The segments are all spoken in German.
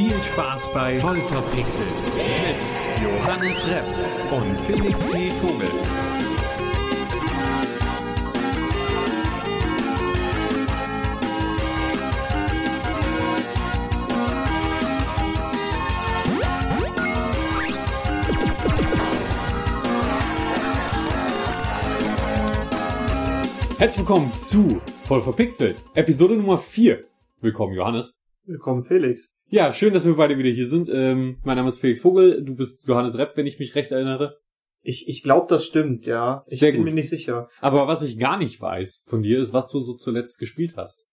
Viel Spaß bei Voll verpixelt mit Johannes Repp und Felix T. Vogel. Herzlich willkommen zu Voll verpixelt, Episode Nummer 4. Willkommen, Johannes. Willkommen, Felix. Ja, schön, dass wir beide wieder hier sind. Ähm, mein Name ist Felix Vogel, du bist Johannes Repp, wenn ich mich recht erinnere. Ich, ich glaube, das stimmt, ja. Ich Sehr bin gut. mir nicht sicher. Aber was ich gar nicht weiß von dir, ist, was du so zuletzt gespielt hast.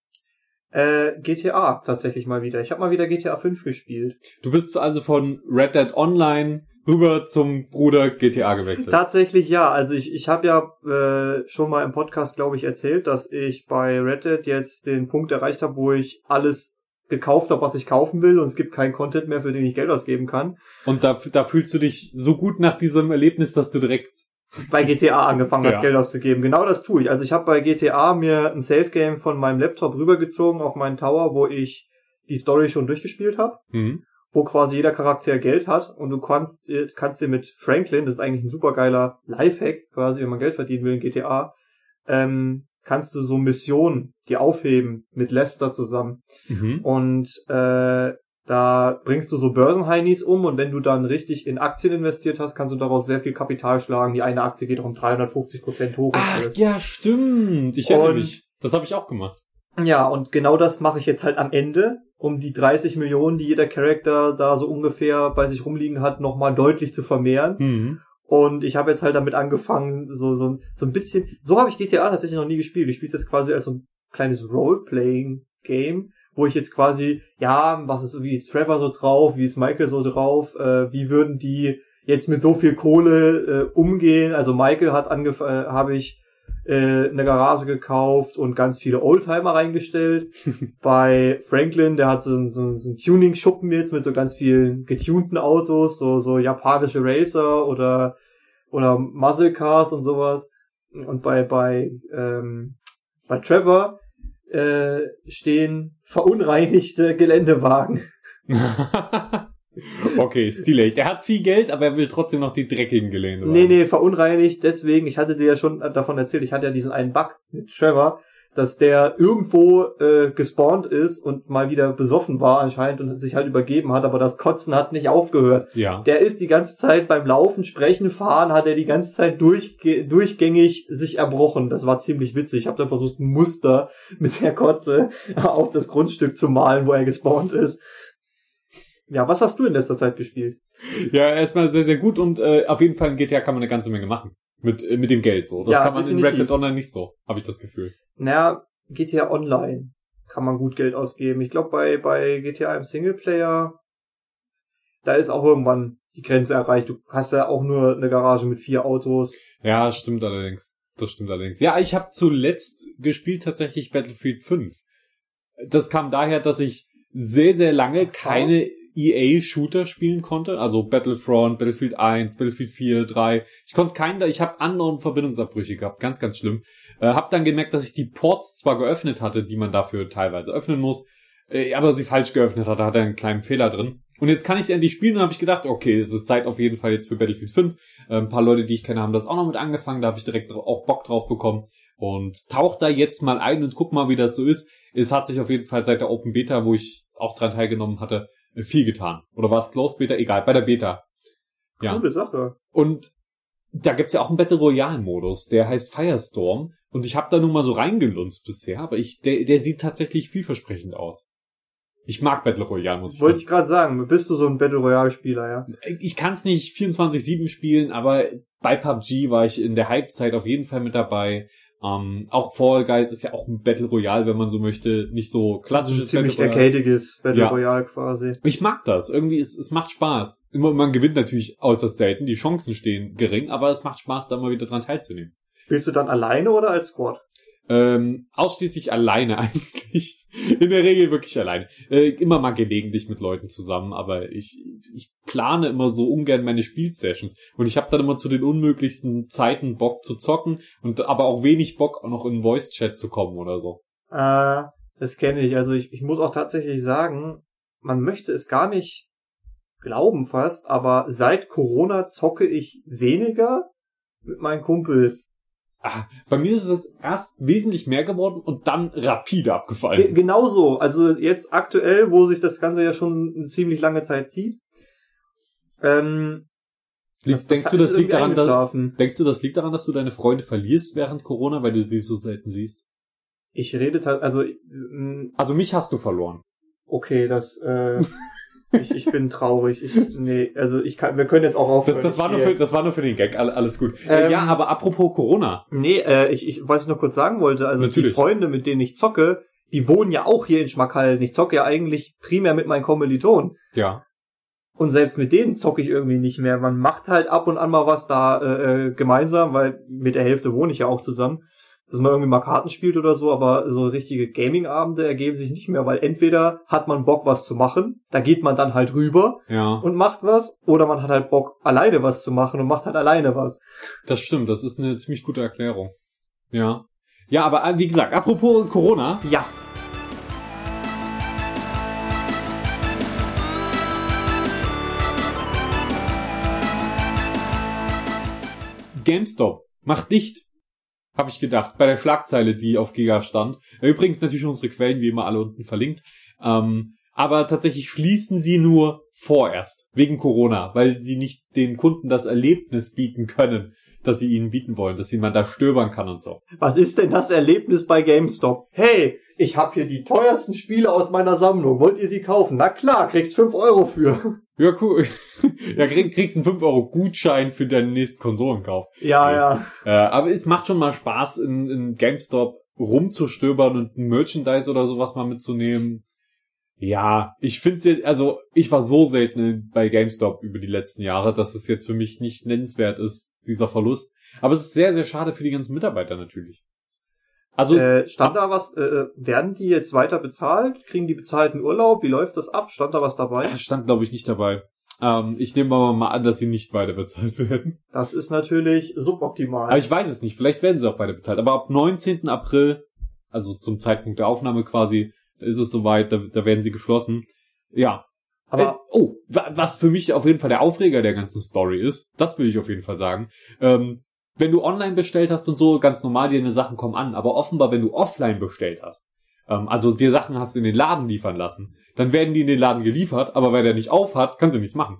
Äh, GTA tatsächlich mal wieder. Ich habe mal wieder GTA 5 gespielt. Du bist also von Red Dead Online rüber zum Bruder GTA gewechselt. Tatsächlich ja. Also ich, ich habe ja äh, schon mal im Podcast, glaube ich, erzählt, dass ich bei Red Dead jetzt den Punkt erreicht habe, wo ich alles gekauft habe, was ich kaufen will und es gibt keinen Content mehr, für den ich Geld ausgeben kann. Und da, da fühlst du dich so gut nach diesem Erlebnis, dass du direkt bei GTA angefangen, Ja. das Geld auszugeben. Genau das tue ich. Also ich habe bei GTA mir ein Safe Game von meinem Laptop rübergezogen auf meinen Tower, wo ich die Story schon durchgespielt habe. hm, wo quasi jeder Charakter Geld hat und du kannst, kannst dir mit Franklin, das ist eigentlich ein supergeiler Lifehack, quasi, wenn man Geld verdienen will in GTA, ähm, kannst du so Missionen, die aufheben mit Lester zusammen. mhm. Und äh, da bringst du so Börsenheinis um und wenn du dann richtig in Aktien investiert hast, kannst du daraus sehr viel Kapital schlagen. Die eine Aktie geht auch um 350 Prozent hoch. Ach ja, stimmt. Ich erinnere Und- mich. Das habe ich auch gemacht. Ja, und genau das mache ich jetzt halt am Ende, um die 30 Millionen, die jeder Charakter da so ungefähr bei sich rumliegen hat, nochmal deutlich zu vermehren. Mhm. Und ich habe jetzt halt damit angefangen, so, so, so ein bisschen, so habe ich GTA tatsächlich noch nie gespielt. Ich spiele jetzt quasi als so ein kleines Role-Playing-Game, wo ich jetzt quasi, ja, was ist, wie ist Trevor so drauf, wie ist Michael so drauf, äh, wie würden die jetzt mit so viel Kohle äh, umgehen. Also Michael hat angefangen, äh, habe ich äh, eine Garage gekauft und ganz viele Oldtimer reingestellt. Bei Franklin, der hat so, so, so ein Tuning-Schuppen jetzt mit so ganz vielen getunten Autos, so, so japanische Racer oder, oder Muscle Cars und sowas. Und bei, bei, ähm, bei Trevor äh, stehen verunreinigte Geländewagen. okay, stilecht. Er hat viel Geld, aber er will trotzdem noch die dreckigen Gelände. Nee, nee, verunreinigt deswegen, ich hatte dir ja schon davon erzählt, ich hatte ja diesen einen Bug mit Trevor, dass der irgendwo äh, gespawnt ist und mal wieder besoffen war anscheinend und sich halt übergeben hat, aber das Kotzen hat nicht aufgehört. Ja. Der ist die ganze Zeit beim Laufen, Sprechen, Fahren, hat er die ganze Zeit durchge durchgängig sich erbrochen. Das war ziemlich witzig. Ich habe dann versucht, ein Muster mit der Kotze auf das Grundstück zu malen, wo er gespawnt ist. Ja, was hast du in letzter Zeit gespielt? Ja, erstmal sehr, sehr gut und äh, auf jeden Fall in GTA kann man eine ganze Menge machen. Mit, äh, mit dem Geld so. Das Ja, kann man in definitiv. Red Dead Online nicht so, habe ich das Gefühl. Naja, GTA Online kann man gut Geld ausgeben. Ich glaube, bei, bei GTA im Singleplayer, da ist auch irgendwann die Grenze erreicht. Du hast ja auch nur eine Garage mit vier Autos. Ja, stimmt allerdings. Das stimmt allerdings. Ja, ich habe zuletzt gespielt tatsächlich Battlefield 5. Das kam daher, dass ich sehr, sehr lange keine EA-Shooter spielen konnte. Also Battlefront, Battlefield 1, Battlefield 4, 3. Ich konnte keinen, da- ich habe anderen Verbindungsabbrüche gehabt. Ganz, ganz schlimm. Äh, hab dann gemerkt, dass ich die Ports zwar geöffnet hatte, die man dafür teilweise öffnen muss, äh, aber sie falsch geöffnet hatte, hatte einen kleinen Fehler drin. Und jetzt kann ich sie endlich spielen und habe ich gedacht, okay, es ist Zeit auf jeden Fall jetzt für Battlefield 5. Äh, ein paar Leute, die ich kenne, haben das auch noch mit angefangen. Da habe ich direkt auch Bock drauf bekommen. Und tauch da jetzt mal ein und guck mal, wie das so ist. Es hat sich auf jeden Fall seit der Open Beta, wo ich auch dran teilgenommen hatte, viel getan. Oder war es Closed Beta? Egal, bei der Beta. Ja. Coole Sache. Und da gibt's ja auch einen Battle Royale Modus, der heißt Firestorm. Und ich habe da nun mal so reingelunzt bisher, aber ich, der, der sieht tatsächlich vielversprechend aus. Ich mag Battle Royale, muss ich Wollte ich gerade sagen, bist du so ein Battle Royale Spieler, ja? Ich kann es nicht 24-7 spielen, aber bei PUBG war ich in der Halbzeit auf jeden Fall mit dabei. Ähm, auch Fall Guys ist ja auch ein Battle Royale, wenn man so möchte. Nicht so klassisches ziemlich Battle Royale. arcadiges Battle Ja. Royale quasi. Ich mag das. Irgendwie, es, es macht Spaß. Immer, man gewinnt natürlich äußerst selten. Die Chancen stehen gering, aber es macht Spaß, da mal wieder dran teilzunehmen. Spielst du dann alleine oder als Squad? Ähm, ausschließlich alleine eigentlich. In der Regel wirklich alleine. Äh, immer mal gelegentlich mit Leuten zusammen, aber ich, ich plane immer so ungern meine Spielsessions. Und ich habe dann immer zu den unmöglichsten Zeiten Bock zu zocken und aber auch wenig Bock, auch noch in Voice-Chat zu kommen oder so. Äh, das kenne ich. Also ich, ich muss auch tatsächlich sagen, man möchte es gar nicht glauben fast, aber seit Corona zocke ich weniger mit meinen Kumpels. Ah, bei mir ist es erst wesentlich mehr geworden und dann rapide Ge abgefallen. genauso, also jetzt aktuell, wo sich das Ganze ja schon eine ziemlich lange Zeit zieht. Ähm, Liegt, denkst du, ist das liegt daran, dass, denkst du, das liegt daran, dass du deine Freunde verlierst während Corona, weil du sie so selten siehst? Ich rede also mm, Also mich hast du verloren. okay, das äh, ich, ich bin traurig. Ich nee, also ich kann wir können jetzt auch aufhören. Das, das, war nur für, jetzt. das war nur für den Gag, all- alles gut. Äh, Ähm, ja, aber apropos Corona. Nee, äh, ich, ich, was ich noch kurz sagen wollte, also die Natürlich. Freunde, mit denen ich zocke, die wohnen ja auch hier in Schmackhallen. Ich zocke ja eigentlich primär mit meinen Kommilitonen. Ja. Und selbst mit denen zocke ich irgendwie nicht mehr. Man macht halt ab und an mal was da äh, äh, gemeinsam, weil mit der Hälfte wohne ich ja auch zusammen. Dass man irgendwie mal Karten spielt oder so, aber so richtige Gaming-Abende ergeben sich nicht mehr, weil entweder hat man Bock, was zu machen, da geht man dann halt rüber Ja, und macht was, oder man hat halt Bock, alleine was zu machen und macht halt alleine was. das stimmt. Das ist eine ziemlich gute Erklärung. Ja. Ja, aber äh, wie gesagt, apropos Corona. Ja, GameStop macht dicht. Habe ich gedacht, bei der Schlagzeile, die auf Giga stand. Übrigens natürlich unsere Quellen, wie immer alle unten verlinkt. Ähm, aber tatsächlich schließen sie nur vorerst, wegen Corona, weil sie nicht den Kunden das Erlebnis bieten können, das sie ihnen bieten wollen, dass sie man da stöbern kann und so. Was ist denn das Erlebnis bei GameStop? Hey, ich habe hier die teuersten Spiele aus meiner Sammlung. Wollt ihr sie kaufen? Na klar, kriegst 5 Euro für. Ja, cool. ja, krieg, kriegst einen 5 Euro Gutschein für deinen nächsten Konsolenkauf. Ja, ja. Äh, aber es macht schon mal Spaß, in, in GameStop rumzustöbern und ein Merchandise oder sowas mal mitzunehmen. Ja, ich finde jetzt, also ich war so selten bei GameStop über die letzten Jahre, dass es jetzt für mich nicht nennenswert ist, dieser Verlust. Aber es ist sehr, sehr schade für die ganzen Mitarbeiter natürlich. Also, Äh, stand da was, äh, äh, werden die jetzt weiter bezahlt? Kriegen die bezahlten Urlaub? Wie läuft das ab? Stand da was dabei? das stand glaube ich nicht dabei. Ähm, ich nehme aber mal an, dass sie nicht weiter bezahlt werden. Das ist natürlich suboptimal. Aber ich weiß es nicht. Vielleicht werden sie auch weiter bezahlt. Aber ab 19. April, also zum Zeitpunkt der Aufnahme quasi, ist es soweit, da, da werden sie geschlossen. Ja. Aber äh, oh, wa- was für mich auf jeden Fall der Aufreger der ganzen Story ist, das will ich auf jeden Fall sagen. Ähm, wenn du online bestellt hast und so, ganz normal, deine Sachen kommen an. Aber offenbar, wenn du offline bestellt hast, ähm, also dir Sachen hast in den Laden liefern lassen, dann werden die in den Laden geliefert, aber weil der nicht auf hat, kannst du nichts machen.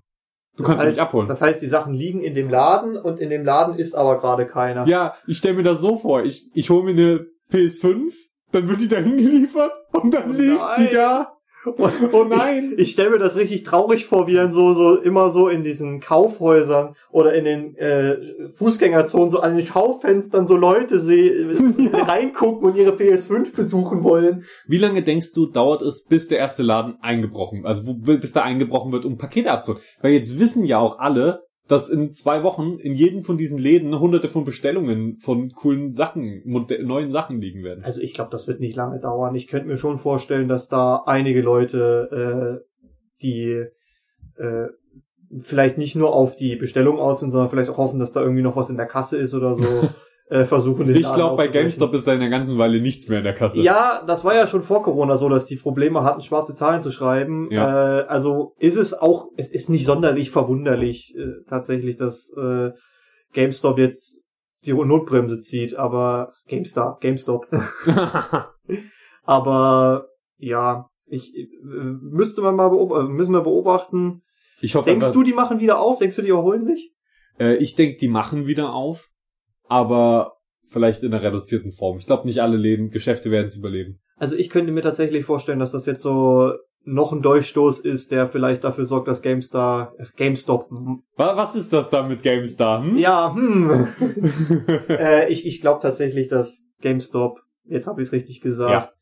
Du das kannst sie heißt, nicht abholen. Das heißt, die Sachen liegen in dem Laden und in dem Laden ist aber gerade keiner. Ja, ich stelle mir das so vor. Ich, ich hole mir eine PS5, dann wird die dahin geliefert und dann Oh liegt die da. Und Oh nein. Ich, ich stelle mir das richtig traurig vor, wie dann so, so immer so in diesen Kaufhäusern oder in den äh, Fußgängerzonen so an den Schaufenstern so Leute seh, reingucken und ihre PS5 besuchen wollen. Wie lange denkst du, dauert es, bis der erste Laden eingebrochen, also wo, bis da eingebrochen wird, um Pakete abzuholen? Weil jetzt wissen ja auch alle, dass in zwei Wochen in jedem von diesen Läden hunderte von Bestellungen von coolen Sachen, neuen Sachen liegen werden. Also ich glaube, das wird nicht lange dauern. Ich könnte mir schon vorstellen, dass da einige Leute, äh, die äh, vielleicht nicht nur auf die Bestellung aus sind, sondern vielleicht auch hoffen, dass da irgendwie noch was in der Kasse ist oder so, äh, versuchen den Ich glaube, bei. GameStop ist da in der ganzen Weile nichts mehr in der Kasse. Ja, das war ja schon vor Corona so, dass die Probleme hatten, schwarze Zahlen zu schreiben. Ja. Äh, also ist es auch, es ist nicht sonderlich verwunderlich äh, tatsächlich, dass äh, GameStop jetzt die Notbremse zieht, aber GameStar, GameStop. aber ja, ich äh, müsste man mal beobachten, müssen wir beobachten. ich hoffe Denkst du, die machen wieder auf? Denkst du, die erholen sich? Äh, ich denke, die machen wieder auf, aber vielleicht in einer reduzierten Form. Ich glaube, nicht alle Läden, Geschäfte werden es überleben. Also ich könnte mir tatsächlich vorstellen, dass das jetzt so noch ein Durchstoß ist, der vielleicht dafür sorgt, dass GameStar, äh, GameStop, hm, Wa- Was ist das da mit GameStar? Hm? ja, hm. äh, ich ich glaube tatsächlich, dass GameStop, jetzt habe ich es richtig gesagt,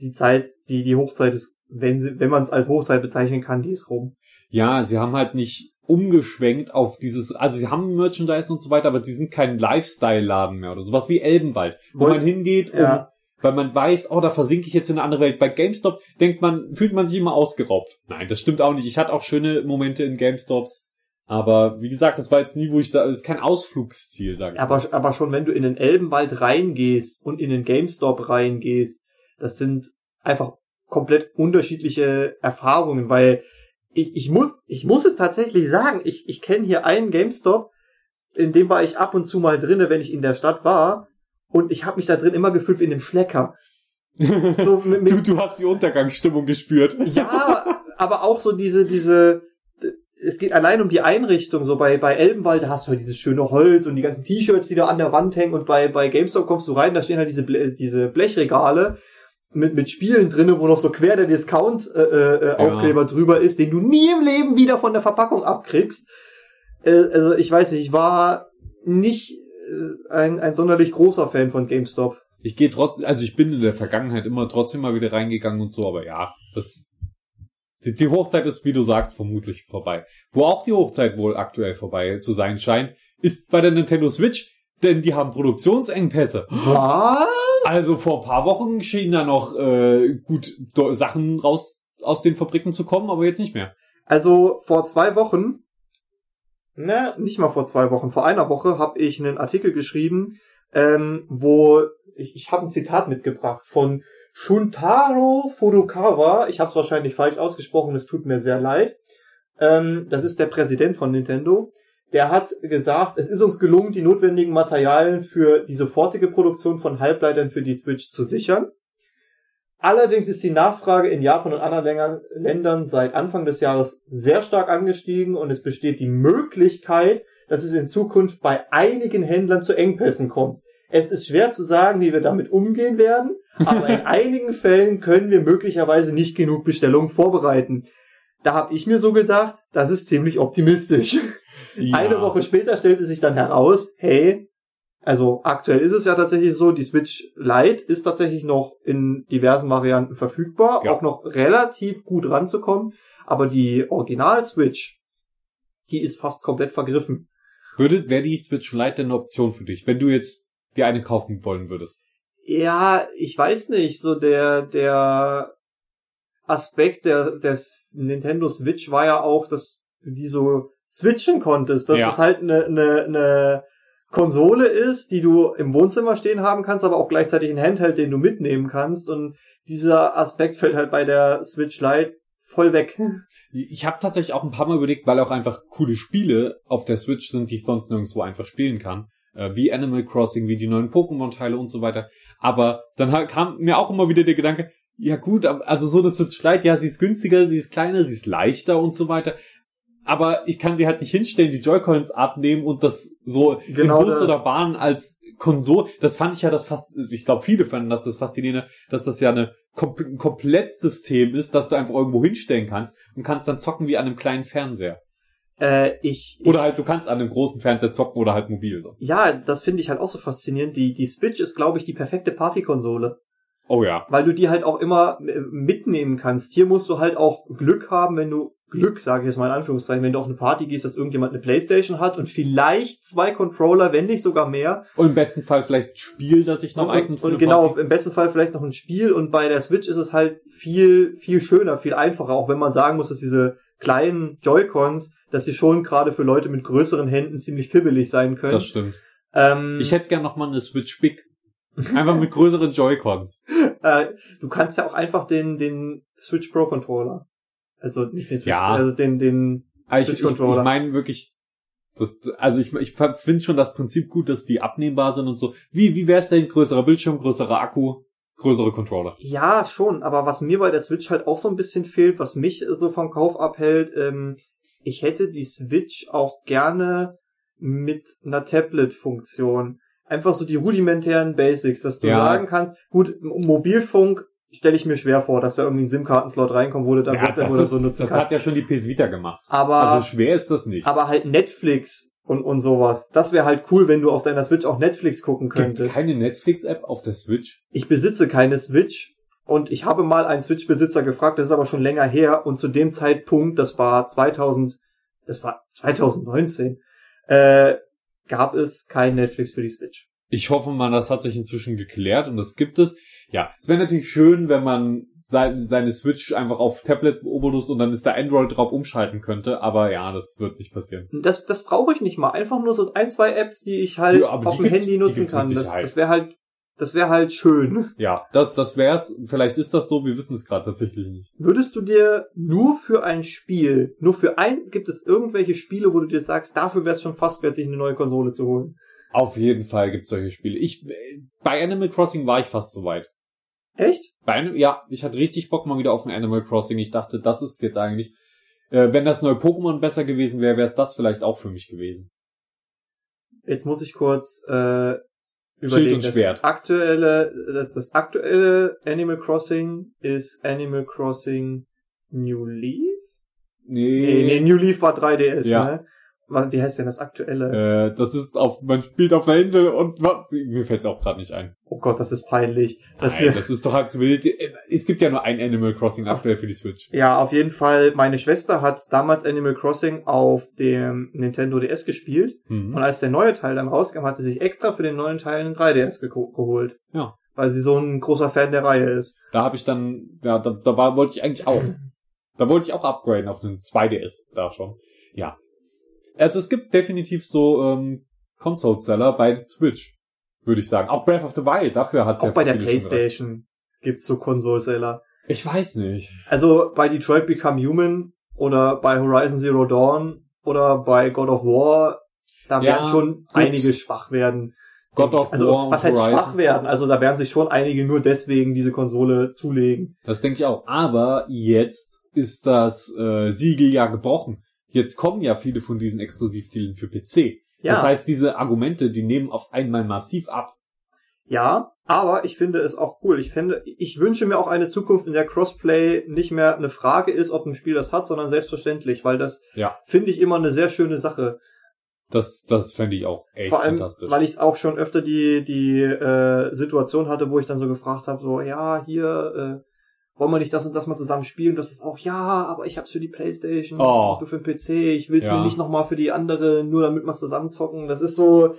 die Zeit, die die Hochzeit ist, wenn sie, wenn man es als Hochzeit bezeichnen kann, die ist rum. Ja, sie haben halt nicht umgeschwenkt auf dieses, also sie haben Merchandise und so weiter, aber sie sind kein Lifestyle-Laden mehr oder sowas wie Elbenwald, wo Woll- man hingeht, um, Ja. weil man weiß, oh, da versinke ich jetzt in eine andere Welt. Bei GameStop denkt man, fühlt man sich immer ausgeraubt. Nein, das stimmt auch nicht. Ich hatte auch schöne Momente in GameStops, aber wie gesagt, das war jetzt nie, wo ich da, das ist kein Ausflugsziel, sage ich. Aber, aber schon wenn du in den Elbenwald reingehst und in den GameStop reingehst, das sind einfach komplett unterschiedliche Erfahrungen, weil ich, ich muss, ich muss es tatsächlich sagen, ich, ich kenne hier einen GameStop, in dem war ich ab und zu mal drinne, wenn ich in der Stadt war, und ich habe mich da drin immer gefühlt wie in dem Schlecker. So mit, mit, du, du hast die Untergangsstimmung gespürt. ja, aber auch so diese, diese, es geht allein um die Einrichtung, so bei, bei Elbenwald, da hast du halt dieses schöne Holz und die ganzen T-Shirts, die da an der Wand hängen und bei, bei GameStop kommst du rein, da stehen halt diese, Ble diese Blechregale mit, mit Spielen drinne, wo noch so quer der Discount-Aufkleber äh, äh, drüber ist, den du nie im Leben wieder von der Verpackung abkriegst. Äh, also ich weiß nicht, ich war nicht äh, ein, ein sonderlich großer Fan von GameStop. Ich gehe trotzdem, also ich bin in der Vergangenheit immer trotzdem mal wieder reingegangen und so, aber ja, das die, die Hochzeit ist, wie du sagst, vermutlich vorbei. Wo auch die Hochzeit wohl aktuell vorbei zu sein scheint, ist bei der Nintendo Switch, denn die haben Produktionsengpässe. Was? Also vor ein paar Wochen schienen da noch äh, gut Sachen raus aus den Fabriken zu kommen, aber jetzt nicht mehr. Also vor zwei Wochen, ne, nicht mal vor zwei Wochen, vor einer Woche habe ich einen Artikel geschrieben, ähm, wo ich, ich habe ein Zitat mitgebracht von Shuntaro Furukawa, ich habe es wahrscheinlich falsch ausgesprochen, es tut mir sehr leid. Ähm, das ist der Präsident von Nintendo. Der hat gesagt, es ist uns gelungen, die notwendigen Materialien für die sofortige Produktion von Halbleitern für die Switch zu sichern. Allerdings ist die Nachfrage in Japan und anderen Ländern seit Anfang des Jahres sehr stark angestiegen und es besteht die Möglichkeit, dass es in Zukunft bei einigen Händlern zu Engpässen kommt. Es ist schwer zu sagen, wie wir damit umgehen werden, aber in einigen Fällen können wir möglicherweise nicht genug Bestellungen vorbereiten. Da habe ich mir so gedacht, das ist ziemlich optimistisch. Ja. Eine Woche später stellte sich dann heraus, hey, also aktuell ist es ja tatsächlich so, die Switch Lite ist tatsächlich noch in diversen Varianten verfügbar, ja. auch noch relativ gut ranzukommen, aber die Original Switch, die ist fast komplett vergriffen. Würde, wäre die Switch Lite denn eine Option für dich, wenn du jetzt dir eine kaufen wollen würdest? Ja, ich weiß nicht, so der, der Aspekt der, des Nintendo Switch war ja auch, dass du die so switchen konntest, dass ja. es halt eine, eine, eine Konsole ist, die du im Wohnzimmer stehen haben kannst, aber auch gleichzeitig ein Handheld, den du mitnehmen kannst und dieser Aspekt fällt halt bei der Switch Lite voll weg. Ich habe tatsächlich auch ein paar Mal überlegt, weil auch einfach coole Spiele auf der Switch sind, die ich sonst nirgendwo einfach spielen kann äh, wie Animal Crossing, wie die neuen Pokémon-Teile und so weiter. Aber dann kam mir auch immer wieder der Gedanke, ja gut, also so eine Switch Lite, ja, sie ist günstiger, sie ist kleiner, sie ist leichter und so weiter. Aber ich kann sie halt nicht hinstellen, die Joy-Cons abnehmen und das so genau in Bus das. oder Bahn als Konsole. Das fand ich ja das fast, ich glaube, viele fanden das das Faszinierende, dass das ja eine, ein Komplettsystem ist, das du einfach irgendwo hinstellen kannst und kannst dann zocken wie an einem kleinen Fernseher. Äh, ich, oder halt, du kannst an einem großen Fernseher zocken oder halt mobil so. Ja, das finde ich halt auch so faszinierend. Die, die Switch ist, glaube ich, die perfekte Partykonsole. Oh ja. Weil du die halt auch immer äh, mitnehmen kannst. Hier musst du halt auch Glück haben, wenn du Glück, sage ich jetzt mal in Anführungszeichen, wenn du auf eine Party gehst, dass irgendjemand eine Playstation hat und vielleicht zwei Controller, wenn nicht sogar mehr. Und im besten Fall vielleicht ein Spiel, das sich noch eignet für Und genau, Party. im besten Fall vielleicht noch ein Spiel und bei der Switch ist es halt viel, viel schöner, viel einfacher, auch wenn man sagen muss, dass diese kleinen Joy-Cons, dass sie schon gerade für Leute mit größeren Händen ziemlich fibbelig sein können. Das stimmt. Ähm, ich hätte gern noch mal eine Switch Big. Einfach mit größeren Joy-Cons. äh, du kannst ja auch einfach den, den Switch Pro Controller. Also nicht den Switch, ja. also den, den also Switch Controller. Ich, ich meine wirklich, das, also ich, ich finde schon das Prinzip gut, dass die abnehmbar sind und so. Wie, wie wär's denn? Größerer Bildschirm, größerer Akku? größere Controller. Ja, schon, aber was mir bei der Switch halt auch so ein bisschen fehlt, was mich so vom Kauf abhält, ähm, ich hätte die Switch auch gerne mit einer Tablet-Funktion. Einfach so die rudimentären Basics, dass du ja. sagen kannst, gut, Mobilfunk stelle ich mir schwer vor, dass da irgendwie ein SIM-Kartenslot reinkommt, wo du dann ja, WhatsApp oder so nutzen das kannst. Das hat ja schon die PS Vita gemacht. Aber, also schwer ist das nicht. Aber halt Netflix und, und sowas. Das wäre halt cool, wenn du auf deiner Switch auch Netflix gucken könntest. Gibt's keine Netflix-App auf der Switch? Ich besitze keine Switch und ich habe mal einen Switch-Besitzer gefragt, das ist aber schon länger her und zu dem Zeitpunkt, das war 2000, das war 2019, äh, gab es kein Netflix für die Switch. Ich hoffe mal, das hat sich inzwischen geklärt und das gibt es. Ja, es wäre natürlich schön, wenn man seine Switch einfach auf Tablet Obolus und dann ist da Android drauf umschalten könnte, aber ja, das wird nicht passieren. Das, das brauche ich nicht mal. Einfach nur so ein, zwei Apps, die ich halt ja, auf dem Handy nutzen kann. Das, das wäre halt Das wäre halt schön. Ja, das, das wär's. Vielleicht ist das so, wir wissen es gerade tatsächlich nicht. Würdest du dir nur für ein Spiel, nur für ein, gibt es irgendwelche Spiele, wo du dir sagst, dafür wäre es schon fast wert, sich eine neue Konsole zu holen? Auf jeden Fall gibt's solche Spiele. Ich, bei Animal Crossing war ich fast so weit. Echt? Bei einem, ja, ich hatte richtig Bock mal wieder auf ein Animal Crossing. Ich dachte, das ist jetzt eigentlich, äh, wenn das neue Pokémon besser gewesen wäre, wäre es das vielleicht auch für mich gewesen. Jetzt muss ich kurz äh, Schild und das Schwert. aktuelle, das aktuelle Animal Crossing ist Animal Crossing New Leaf? Nee, nee, New Leaf war 3DS, Ja. ne? Wie heißt denn das aktuelle? Äh, das ist auf, man spielt auf einer Insel und mir fällt's auch gerade nicht ein. Oh Gott, das ist peinlich. Das Nein, das ist doch wild. Es gibt ja nur ein Animal Crossing aktuell für die Switch. ja, auf jeden Fall. Meine Schwester hat damals Animal Crossing auf dem Nintendo DS gespielt. Und Mhm. als der neue Teil dann rauskam, hat sie sich extra für den neuen Teil einen 3DS geko- geholt. Ja. Weil sie so ein großer Fan der Reihe ist. Da habe ich dann, ja, da, da war, wollte ich eigentlich auch. Da wollte ich auch upgraden auf einen 2DS, da schon. Ja. Also es gibt definitiv so ähm, Console-Seller bei Switch, würde ich sagen. Auch Breath of the Wild, dafür hat's ja Auch bei der. Playstation gibt's so Konsolseller. Ich weiß nicht. Also bei Detroit Become Human oder bei Horizon Zero Dawn oder bei God of War, da Ja, werden schon gut. einige schwach werden. God of also, War was heißt Horizon. schwach werden? Also da werden sich schon einige nur deswegen diese Konsole zulegen. Das denke ich auch. Aber jetzt ist das äh, Siegel ja gebrochen. Jetzt kommen ja viele von diesen Exklusivtiteln für PC. Ja, Das heißt, diese Argumente, die nehmen auf einmal massiv ab. ja, aber ich finde es auch cool. Ich finde, ich wünsche mir auch eine Zukunft, in der Crossplay nicht mehr eine Frage ist, ob ein Spiel das hat, sondern selbstverständlich, weil das Ja. finde ich immer eine sehr schöne Sache. Das, das fände ich auch echt Vor allem, fantastisch. weil ich auch schon öfter die die äh, Situation hatte, wo ich dann so gefragt habe, so ja hier äh, wollen wir nicht das und das mal zusammen spielen? Das ist auch ja, aber ich hab's für die PlayStation, Oh. für den PC. Ich will's Ja. mir nicht nochmal für die andere, nur damit wir zusammen zocken. Das ist so.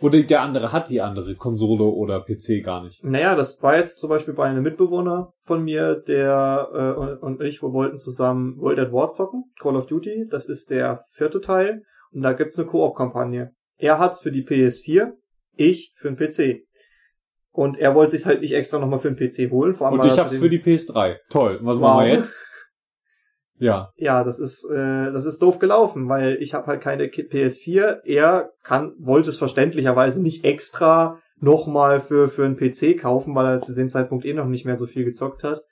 Oder der andere hat die andere Konsole oder PC gar nicht. Naja, das war jetzt zum Beispiel bei einem Mitbewohner von mir, der äh, und, und ich, wir wollten zusammen World at War zocken, Call of Duty. Das ist der vierte Teil und da gibt's eine Koop-Kampagne. Er hat's für die PS4, ich für den PC. Und er wollte sich's halt nicht extra nochmal für den PC holen. Vor allem, Und ich hab's für die PS3. Toll. Und was Wow. machen wir jetzt? Ja. Ja, das ist äh, das ist doof gelaufen, weil ich habe halt keine Ki- PS4. Er kann wollte es verständlicherweise nicht extra nochmal für für einen PC kaufen, weil er zu dem Zeitpunkt eh noch nicht mehr so viel gezockt hat.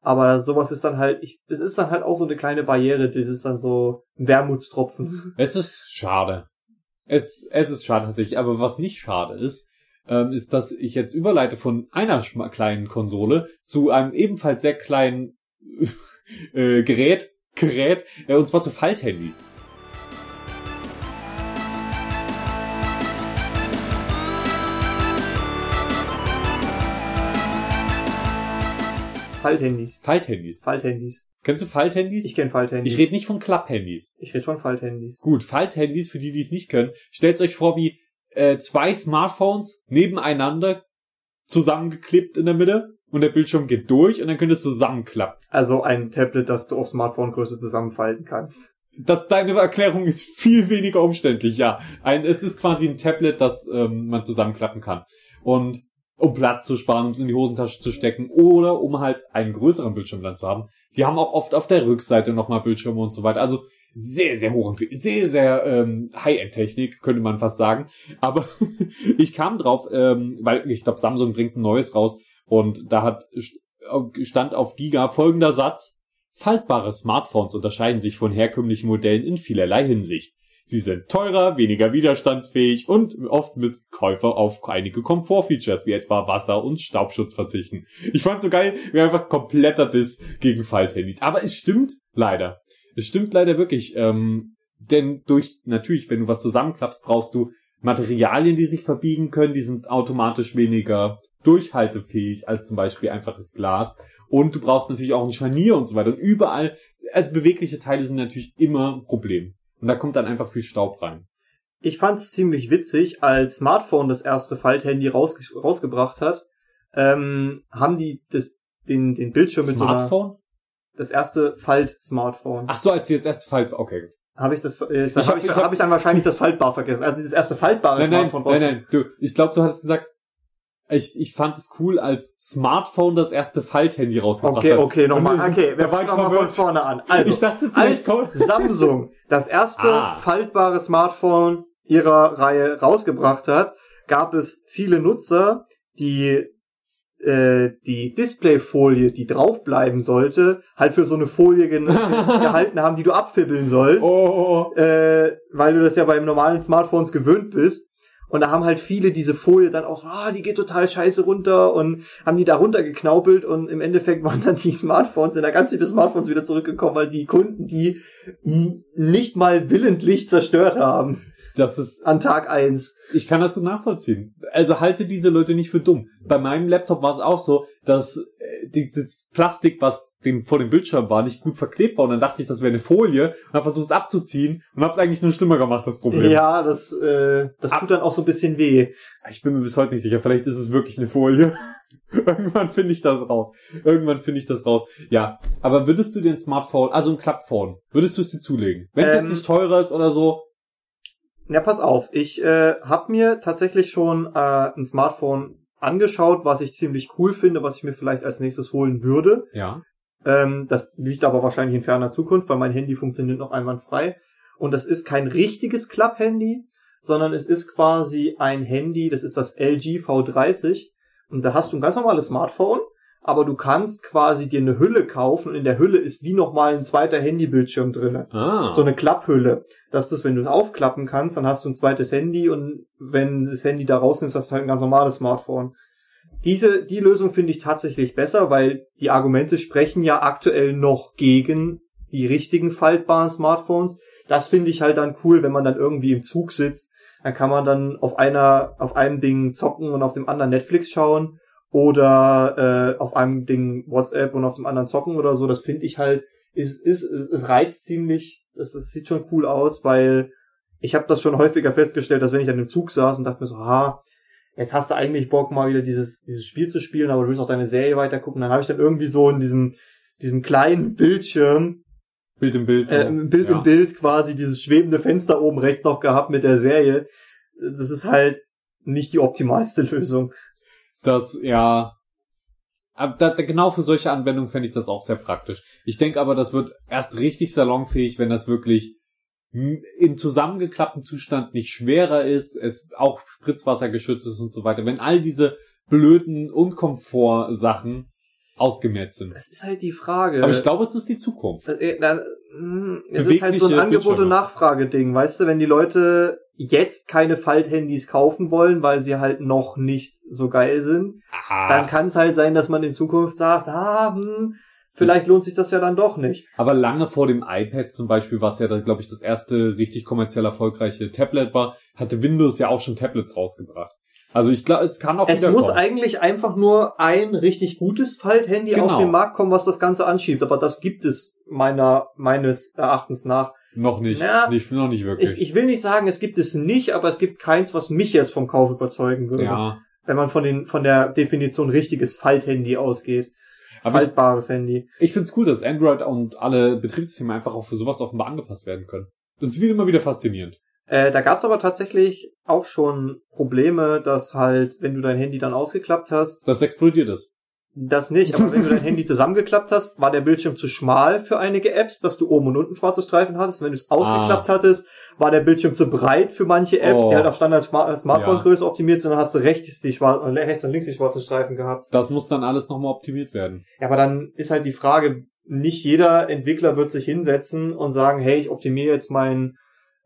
Aber sowas ist dann halt, ich, es ist dann halt auch so eine kleine Barriere, das ist dann so ein Wermutstropfen. Es ist schade. Es, es ist schade tatsächlich. Aber was nicht schade ist, ähm, ist, dass ich jetzt überleite von einer kleinen Konsole zu einem ebenfalls sehr kleinen äh, Gerät, Gerät, äh, und zwar zu Falthandys. Falthandys. Falthandys. Falthandys. Kennst du Falthandys? Ich kenne Falthandys. Ich rede nicht von Klapphandys. ich rede von Falthandys. Gut, Falthandys, für die, die es nicht können, stellt euch vor wie äh, zwei Smartphones nebeneinander zusammengeklebt in der Mitte und der Bildschirm geht durch und dann könnt ihr es zusammenklappen. Also ein Tablet, das du auf Smartphone-Größe zusammenfalten kannst. Das, deine Erklärung ist viel weniger umständlich, ja. Ein, es ist quasi ein Tablet, das ähm, man zusammenklappen kann. Und um Platz zu sparen, um es in die Hosentasche zu stecken oder um halt einen größeren Bildschirm dann zu haben. Die haben auch oft auf der Rückseite nochmal Bildschirme und so weiter. Also sehr, sehr hoch, sehr, sehr ähm, High-End-Technik, könnte man fast sagen. Aber ich kam drauf, ähm, weil ich glaube, Samsung bringt ein neues raus und da hat stand auf Giga folgender Satz. Faltbare Smartphones unterscheiden sich von herkömmlichen Modellen in vielerlei Hinsicht. Sie sind teurer, weniger widerstandsfähig und oft müssen Käufer auf einige Komfortfeatures wie etwa Wasser- und Staubschutz verzichten. Ich fand's so geil, wie einfach kompletter Diss gegen Falthandys. Aber es stimmt leider. Es stimmt leider wirklich. Ähm, denn durch, natürlich, wenn du was zusammenklappst, brauchst du Materialien, die sich verbiegen können, die sind automatisch weniger durchhaltefähig als zum Beispiel einfaches Glas. Und du brauchst natürlich auch ein Scharnier und so weiter. Und überall, also bewegliche Teile sind natürlich immer ein Problem. Und da kommt dann einfach viel Staub rein. Ich fand's ziemlich witzig, als Smartphone das erste Falthandy rausge rausgebracht hat, ähm, haben die das, den, den Bildschirm mit so einer, Smartphone? Das erste Falt-Smartphone. Ach so, als das erste Fall, okay. Habe ich das, äh, Ich hab, hab- ich, hab, hab- ich dann wahrscheinlich das Faltbar vergessen. Also dieses erste faltbare Nein, nein, Smartphone nein, nein, du, ich glaube, du hattest gesagt, Ich, ich fand es cool, als Smartphone das erste Falthandy rausgebracht Okay, hat. okay, nochmal, Und okay, wir fangen nochmal von vorne an. Also, Ich dachte, als Samsung das erste Ah. faltbare Smartphone ihrer Reihe rausgebracht hat, gab es viele Nutzer, die äh, die Displayfolie, die draufbleiben sollte, halt für so eine Folie gen- gehalten haben, die du abfibbeln sollst, Oh, äh, weil du das ja beim normalen Smartphones gewöhnt bist. Und da haben halt viele diese Folie dann auch so, ah, die geht total scheiße runter und haben die da runtergeknaupelt und im Endeffekt waren dann die Smartphones, sind da ganz viele Smartphones wieder zurückgekommen, weil die Kunden die nicht mal willentlich zerstört haben das ist, an Tag eins. ich kann das gut nachvollziehen. Also halte diese Leute nicht für dumm. Bei meinem Laptop war es auch so, dass äh, dieses Plastik, was dem, vor dem Bildschirm war, nicht gut verklebt war. Und dann dachte ich, das wäre eine Folie und habe versucht es abzuziehen und habe es eigentlich nur schlimmer gemacht, das Problem. Ja, das, äh, das tut dann auch so ein bisschen weh. Ich bin mir bis heute nicht sicher. Vielleicht ist es wirklich eine Folie. Irgendwann finde ich das raus. Irgendwann finde ich das raus. Ja, aber würdest du dir ein Smartphone, also ein Klappphone, würdest du es dir zulegen? Wenn es Ähm, jetzt nicht teurer ist oder so, Ja, pass auf. Ich äh, habe mir tatsächlich schon äh, ein Smartphone angeschaut, was ich ziemlich cool finde, was ich mir vielleicht als nächstes holen würde. ja. Ähm, das liegt aber wahrscheinlich in ferner Zukunft, weil mein Handy funktioniert noch einwandfrei. Und das ist kein richtiges Klapp-Handy, sondern es ist quasi ein Handy, das ist das LG V30. Und da hast du ein ganz normales Smartphone, aber du kannst quasi dir eine Hülle kaufen und in der Hülle ist wie nochmal ein zweiter Handybildschirm drinne. Ah. So eine Klapphülle. Dass das, wenn du es aufklappen kannst, dann hast du ein zweites Handy und wenn du das Handy da rausnimmst, hast du halt ein ganz normales Smartphone. Diese, die Lösung finde ich tatsächlich besser, weil die Argumente sprechen ja aktuell noch gegen die richtigen faltbaren Smartphones. Das finde ich halt dann cool, wenn man dann irgendwie im Zug sitzt. Dann kann man dann auf einer, auf einem Ding zocken und auf dem anderen Netflix schauen oder äh, auf einem Ding WhatsApp und auf dem anderen zocken oder so. Das finde ich halt, ist, ist, es reizt ziemlich. Es, es sieht schon cool aus, weil ich habe das schon häufiger festgestellt, dass wenn ich dann im Zug saß und dachte mir so, ha, jetzt hast du eigentlich Bock mal wieder dieses dieses Spiel zu spielen, aber du willst auch deine Serie weitergucken, dann habe ich dann irgendwie so in diesem diesem kleinen Bildschirm Bild im Bild. So. äh, Bild ja. im Bild quasi dieses schwebende Fenster oben rechts noch gehabt mit der Serie. Das ist halt nicht die optimalste Lösung. Das, ja. Aber da, genau für solche Anwendungen fände ich das auch sehr praktisch. Ich denke aber, das wird erst richtig salonfähig, wenn das wirklich im zusammengeklappten Zustand nicht schwerer ist, es auch Spritzwasser geschützt ist und so weiter. Wenn all diese blöden Unkomfort-Sachen ausgemerzt sind. Das ist halt die Frage. Aber ich glaube, es ist die Zukunft. Äh, da, mh, es ist halt so ein Angebot- und. Nachfrageding, weißt du, wenn die Leute jetzt keine Falthandys kaufen wollen, weil sie halt noch nicht so geil sind, dann Ah, kann es halt sein, dass man in Zukunft sagt, ah, hm, vielleicht lohnt sich das ja dann doch nicht. aber lange vor dem iPad zum Beispiel, was ja, glaube ich, das erste richtig kommerziell erfolgreiche Tablet war, hatte Windows ja auch schon Tablets rausgebracht. Also ich glaube, es kann auch Es muss kommen. eigentlich einfach nur ein richtig gutes Falthandy Genau. auf den Markt kommen, was das Ganze anschiebt. Aber das gibt es meiner meines Erachtens nach. Noch nicht, Ja, nicht, noch nicht wirklich. Ich, ich will nicht sagen, es gibt es nicht, aber es gibt keins, was mich jetzt vom Kauf überzeugen würde. ja, Wenn man von den von der Definition richtiges Falthandy ausgeht. Aber ich- Faltbares Handy. ich find's cool, dass Android und alle Betriebssysteme einfach auch für sowas offenbar angepasst werden können. Das ist wieder immer wieder faszinierend. Äh, da gab's aber tatsächlich auch schon Probleme, dass halt, wenn du dein Handy dann ausgeklappt hast, Das explodiert ist. das nicht, aber wenn du dein Handy zusammengeklappt hast, war der Bildschirm zu schmal für einige Apps, dass du oben und unten schwarze Streifen hattest. Wenn du es ausgeklappt hattest, war der Bildschirm zu breit für manche Apps, Oh. die halt auf Standard Smart Smartphone-Größe optimiert sind, dann hast du rechts die schwarzen, rechts und links die schwarzen Streifen gehabt. Das muss dann alles nochmal optimiert werden. Ja, aber dann ist halt die Frage, nicht jeder Entwickler wird sich hinsetzen und sagen, hey, ich optimiere jetzt mein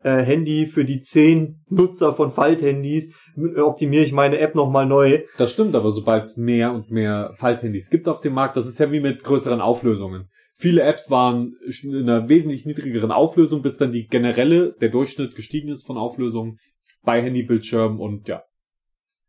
äh, Handy für die zehn Nutzer von Falthandys, äh, optimiere ich meine App nochmal neu. Das stimmt, aber sobald es mehr und mehr Falthandys gibt auf dem Markt, das ist ja wie mit größeren Auflösungen. Viele Apps waren in einer wesentlich niedrigeren Auflösung, bis dann die generelle, der Durchschnitt gestiegen ist von Auflösungen bei Handybildschirmen und ja.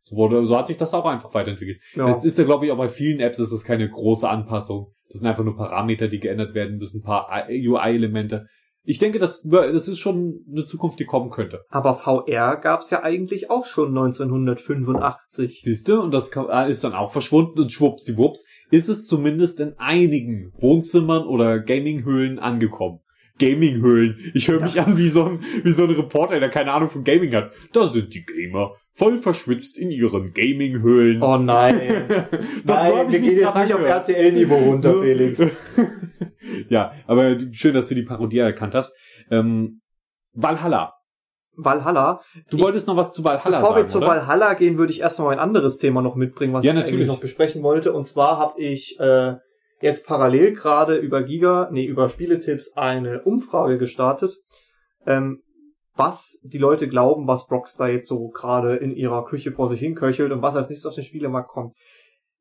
So wurde, so hat sich das auch einfach weiterentwickelt. Ja. Jetzt ist ja, glaube ich, auch bei vielen Apps ist das keine große Anpassung. Das sind einfach nur Parameter, die geändert werden müssen, ein paar UI-Elemente. Ich denke, das, das ist schon eine Zukunft, die kommen könnte. Aber VR gab's ja eigentlich auch schon 1985. Siehst du? Und das äh, ist dann auch verschwunden und schwuppsdiwupps ist es zumindest in einigen Wohnzimmern oder Gaminghöhlen angekommen. Gaming-Höhlen. Ich höre mich an wie so, ein, wie so ein Reporter, der keine Ahnung von Gaming hat. Da sind die Gamer voll verschwitzt in ihren Gaming-Höhlen. Oh nein. Das nein, wir gehen jetzt nicht auf. RTL-Niveau runter, So. Felix. ja, aber schön, dass du die Parodie erkannt hast. Ähm, Valhalla. Valhalla. Du Ich- wolltest noch was zu Valhalla Bevor sagen, wir zu oder? Valhalla gehen, würde ich erstmal ein anderes Thema noch mitbringen, was Ja, ich natürlich. eigentlich noch besprechen wollte. Und zwar habe ich äh, jetzt parallel gerade über Giga, nee, über Spieletipps eine Umfrage gestartet, ähm, was die Leute glauben, was Rockstar jetzt so gerade in ihrer Küche vor sich hinköchelt und was als nächstes auf den Spielemarkt kommt.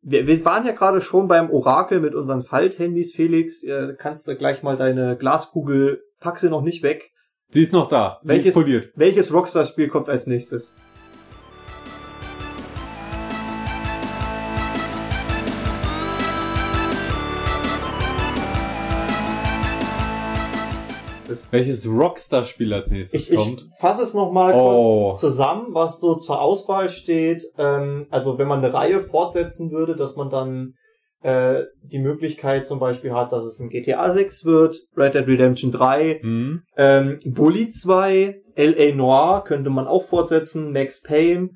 Wir, wir waren ja gerade schon beim Orakel mit unseren Falthandys, Felix. Äh, kannst du gleich mal deine Glaskugel, pack sie noch nicht weg. Sie ist noch da. Sie Welches- ist poliert. Welches Rockstar-Spiel kommt als nächstes? Das Welches Rockstar-Spiel als nächstes ich, ich kommt? fasse es nochmal Oh. kurz zusammen, was so zur Auswahl steht. Ähm, also wenn man eine Reihe fortsetzen würde, dass man dann äh, die Möglichkeit zum Beispiel hat, dass es ein GTA 6 wird, Red Dead Redemption 3, Hm? ähm, Bully 2, L.A. Noir könnte man auch fortsetzen, Max Payne.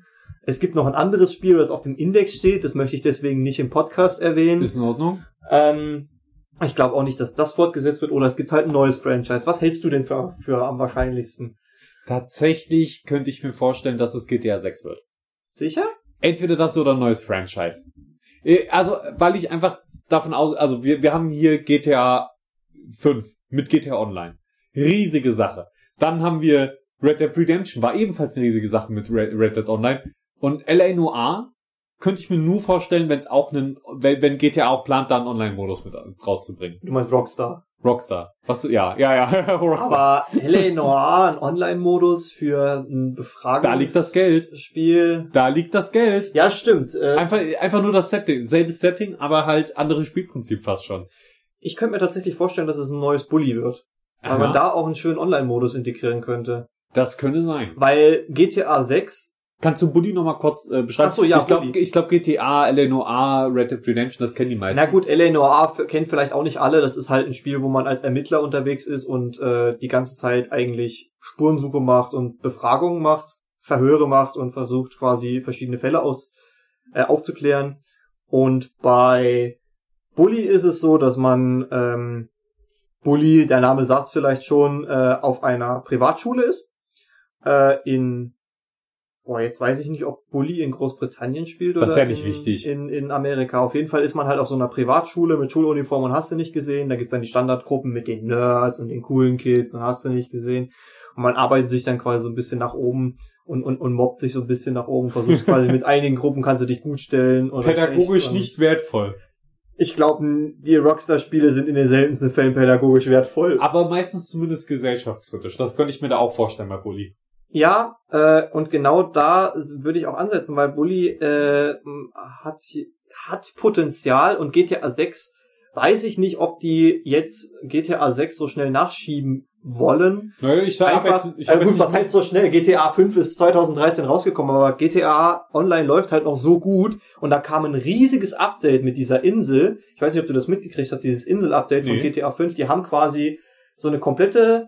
Es gibt noch ein anderes Spiel, das auf dem Index steht, das möchte ich deswegen nicht im Podcast erwähnen. Ist in Ordnung? Ähm, ich glaube auch nicht, dass das fortgesetzt wird oder es gibt halt ein neues Franchise. Was hältst du denn für, für am wahrscheinlichsten? Tatsächlich könnte ich mir vorstellen, dass es GTA 6 wird. Sicher? Entweder das oder ein neues Franchise. Äh, Also, weil ich einfach davon aus, also wir, wir haben hier GTA 5 mit GTA Online. Riesige Sache. Dann haben wir Red Dead Redemption, war ebenfalls eine riesige Sache mit Red, Red Dead Online. Und LA Noir könnte ich mir nur vorstellen, wenn es auch einen, wenn, wenn GTA auch plant, da einen Online-Modus mit rauszubringen. Du meinst Rockstar. Rockstar. Was, ja, ja, ja, Rockstar. Aber L.A. Noir, ein Online-Modus für ein Befragungs Da liegt das Geld. Spiel. Da liegt das Geld. Ja, stimmt. Äh, Einfach, einfach nur das Setting. Selbes Setting, aber halt anderes Spielprinzip fast schon. ich könnte mir tatsächlich vorstellen, dass es ein neues Bully wird. Weil Aha. man da auch einen schönen Online-Modus integrieren könnte. Das könnte sein. Weil GTA 6 Kannst du Bully nochmal kurz äh, beschreiben? Ach so, ja, ich glaube, glaub, GTA, LNOA, Red Dead Redemption, das kennen die meisten. Na gut, f- kennt vielleicht auch nicht alle. Das ist halt ein Spiel, wo man als Ermittler unterwegs ist und äh, die ganze Zeit eigentlich Spurensuche macht und Befragungen macht, Verhöre macht und versucht quasi verschiedene Fälle aus äh, aufzuklären. Und bei Bully ist es so, dass man ähm, Bully, der Name sagt vielleicht schon, äh, auf einer Privatschule ist. Äh, in Boah, jetzt weiß ich nicht, ob Bully in Großbritannien spielt Das oder ist ja nicht in, wichtig. In, in Amerika. Auf jeden Fall ist man halt auf so einer Privatschule mit Schuluniform und hast du nicht gesehen. Da gibt's dann die Standardgruppen mit den Nerds und den coolen Kids und hast du nicht gesehen. Und man arbeitet sich dann quasi so ein bisschen nach oben und, und, und mobbt sich so ein bisschen nach oben, versucht quasi mit einigen Gruppen kannst du dich gut stellen. Und Pädagogisch nicht wertvoll. Ich glaube, die Rockstar-Spiele sind in den seltensten Fällen pädagogisch wertvoll. Aber meistens zumindest gesellschaftskritisch. Das könnte ich mir da auch vorstellen bei Bully. Ja, äh, und genau da würde ich auch ansetzen, weil Bully äh, hat, hat Potenzial und GTA 6 weiß ich nicht, ob die jetzt GTA 6 so schnell nachschieben wollen. Naja, ich sag Einfach, jetzt, ich äh, gut, was heißt so schnell? GTA 5 ist 2013 rausgekommen, aber GTA Online läuft halt noch so gut und da kam ein riesiges Update mit dieser Insel. Ich weiß nicht, ob du das mitgekriegt hast, dieses Insel-Update von Nee. GTA 5. Die haben quasi so eine komplette